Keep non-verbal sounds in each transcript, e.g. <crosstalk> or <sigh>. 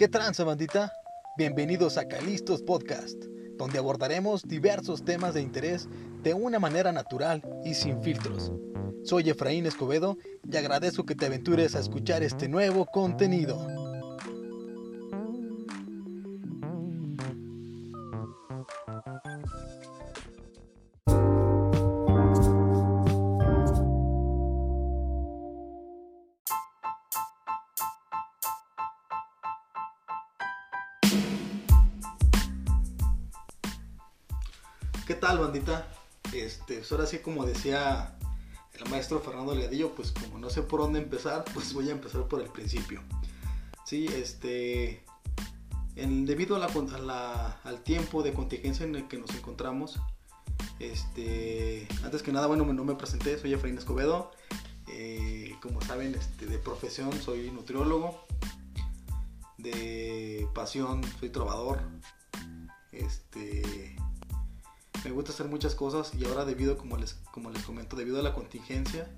¿Qué tranza, bandita? Bienvenidos a Calistos Podcast, donde abordaremos diversos temas de interés de una manera natural y sin filtros. Soy Efraín Escobedo y agradezco que te aventures a escuchar este nuevo contenido. ¿Qué tal, bandita? Este, pues ahora sí, como decía el maestro Fernando Legadillo, pues como no sé por dónde empezar, pues voy a empezar por el principio. Sí, este, en, debido al tiempo de contingencia en el que nos encontramos, este, antes que nada, bueno, no me presenté, soy Efraín Escobedo. Eh, como saben, este, de profesión soy nutriólogo, de pasión soy trovador. Este, me gusta hacer muchas cosas y ahora debido, como les, como les comento, debido a la contingencia,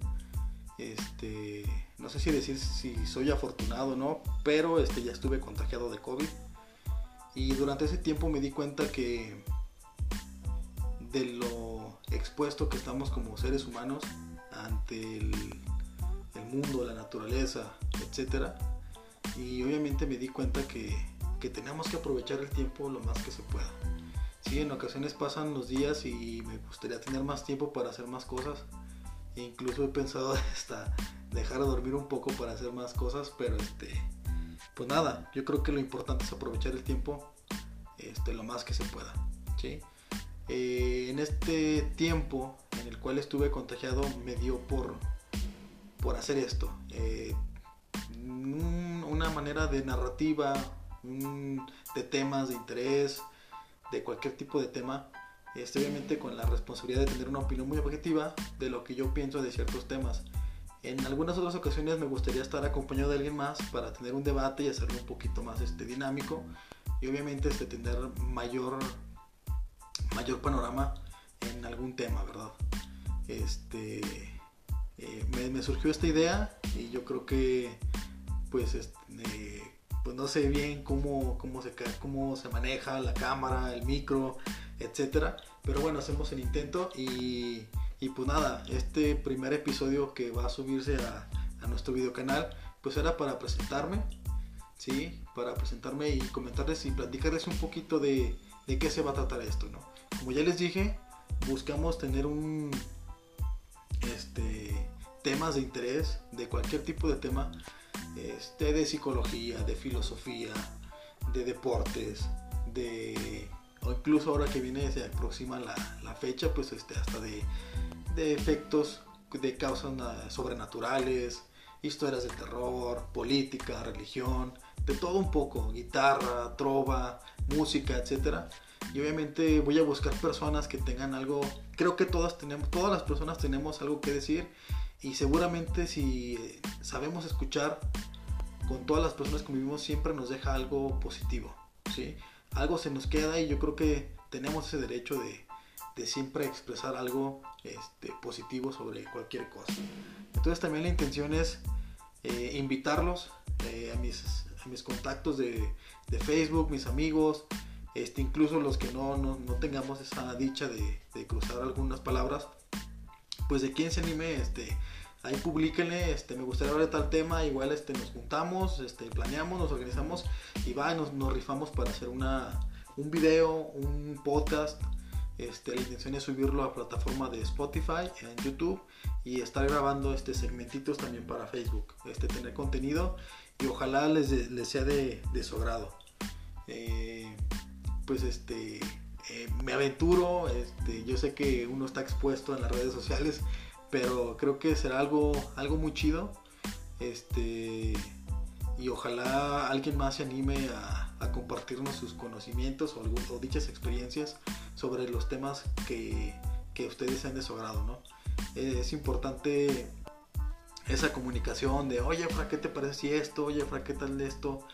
este, no sé si decir si soy afortunado o no, pero este, ya estuve contagiado de COVID y durante ese tiempo me di cuenta que de lo expuesto que estamos como seres humanos ante el, mundo, la naturaleza, etcétera, y obviamente me di cuenta que, que tenemos que aprovechar el tiempo lo más que se pueda. Sí, en ocasiones pasan los días y me gustaría tener más tiempo para hacer más cosas. E incluso he pensado <laughs> hasta dejar de dormir un poco para hacer más cosas, pero este, pues nada, yo creo que lo importante es aprovechar el tiempo este, lo más que se pueda. ¿sí? Eh, en este tiempo en el cual estuve contagiado me dio por, por hacer esto. Eh, un- una manera de narrativa, un- de temas de interés, de cualquier tipo de tema, este, obviamente con la responsabilidad de tener una opinión muy objetiva de lo que yo pienso de ciertos temas. En algunas otras ocasiones me gustaría estar acompañado de alguien más para tener un debate y hacerlo un poquito más este, dinámico y obviamente este, tener mayor, mayor panorama en algún tema, ¿verdad? Este, eh, me, surgió esta idea y yo creo que pues este, pues no sé bien cómo, cómo, se, cómo se maneja la cámara, el micro, etcétera. Pero bueno, hacemos el intento y, y pues nada, este primer episodio que va a subirse a, a nuestro video canal, pues era para presentarme, ¿sí? Para presentarme y comentarles y platicarles un poquito de, de qué se va a tratar esto, ¿no? Como ya les dije, buscamos tener un, este, temas de interés, de cualquier tipo de tema, este, de psicología, de filosofía, de deportes, de o incluso ahora que viene se aproxima la, la fecha, pues este, hasta de, de efectos de causas na- sobrenaturales, historias de terror, política, religión, de todo un poco, guitarra, trova, música, etcétera. Y obviamente voy a buscar personas que tengan algo, creo que todas tenemos, todas las personas tenemos algo que decir y seguramente si eh, sabemos escuchar con todas las personas que convivimos siempre nos deja algo positivo, ¿sí? Algo se nos queda y yo creo que tenemos ese derecho de, de siempre expresar algo este, positivo sobre cualquier cosa. Entonces también la intención es eh, invitarlos eh, a, mis, a mis contactos de, de Facebook, mis amigos, este, incluso los que no, no, no tengamos esa dicha de, de cruzar algunas palabras, pues de quien se anime, este, ahí publíquenle, este, me gustaría hablar de tal tema, igual este, nos juntamos, este, planeamos, nos organizamos y va, nos, rifamos para hacer una, un video, un podcast. Este, la intención es subirlo a plataforma de Spotify, en YouTube y estar grabando este segmentitos también para Facebook, este, tener contenido y ojalá les, les sea de, de su agrado. Eh, pues este, eh, me aventuro, este, yo sé que uno está expuesto en las redes sociales, pero creo que será algo, algo muy chido. Este, y ojalá alguien más se anime a, compartirnos sus conocimientos o, dichas experiencias sobre los temas que, ustedes sean de ¿no? Es importante esa comunicación de, oye, Fra, ¿qué te parece esto? Oye, Fra, ¿qué tal esto?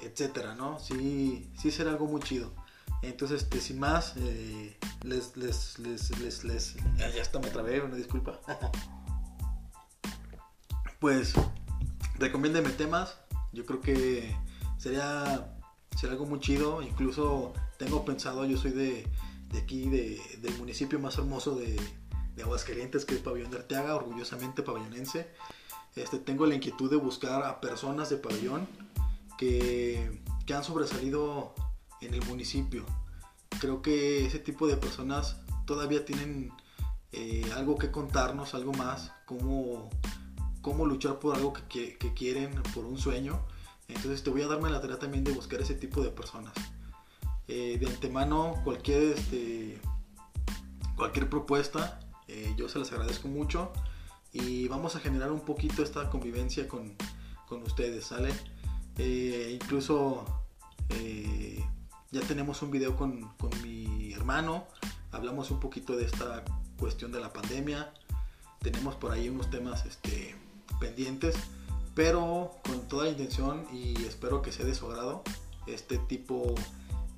Etcétera, ¿no? Sí, sí será algo muy chido. Entonces, este, sin más, eh, les, les, les, les, les- ya está, me trabé, una disculpa. pues, recomiéndeme temas. Yo creo que sería, sería algo muy chido. Incluso tengo pensado, yo soy de, de aquí, de, del municipio más hermoso de, de Aguascalientes, que es Pabellón de Arteaga, orgullosamente pabellonense. Este, tengo la inquietud de buscar a personas de pabellón que, que han sobresalido en el municipio. Creo que ese tipo de personas todavía tienen eh, algo que contarnos, algo más, cómo, cómo luchar por algo que, que, quieren, por un sueño. Entonces te voy a darme la tarea también de buscar ese tipo de personas. Eh, de antemano, cualquier, este, cualquier propuesta, eh, yo se las agradezco mucho y vamos a generar un poquito esta convivencia con, con ustedes, ¿sale? incluso ya tenemos un video con, con mi hermano, hablamos un poquito de esta cuestión de la pandemia. Tenemos por ahí unos temas este, pendientes, pero con toda la intención y espero que sea de su agrado este tipo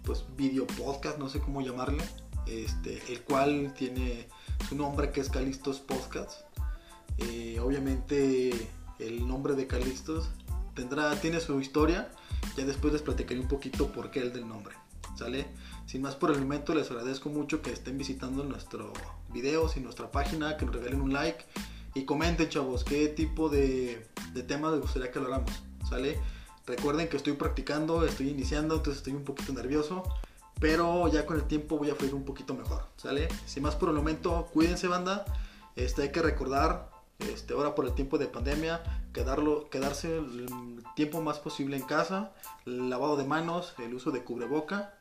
pues video podcast, no sé cómo llamarle, este, el cual tiene su nombre que es Calistos Podcast. Eh, obviamente el nombre de Calistos tendrá, tiene su historia, ya después les platicaré un poquito por qué el del nombre. ¿Sale? Sin más por el momento, les agradezco mucho que estén visitando nuestro videos y nuestra página, que nos regalen un like y comenten, chavos, qué tipo de, de temas les gustaría que habláramos, ¿sale? Recuerden que estoy practicando, estoy iniciando, entonces estoy un poquito nervioso, pero ya con el tiempo voy a fluir un poquito mejor, ¿sale? Sin más por el momento, cuídense, banda. Este, hay que recordar, este, ahora por el tiempo de pandemia, quedarlo, quedarse el tiempo más posible en casa, el lavado de manos, el uso de cubreboca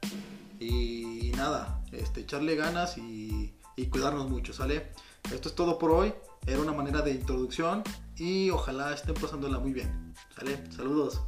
y, nada, este, echarle ganas y cuidarnos mucho, ¿sale? Esto es todo por hoy. Era una manera de introducción y ojalá estén pasándola muy bien. ¿Sale? Saludos.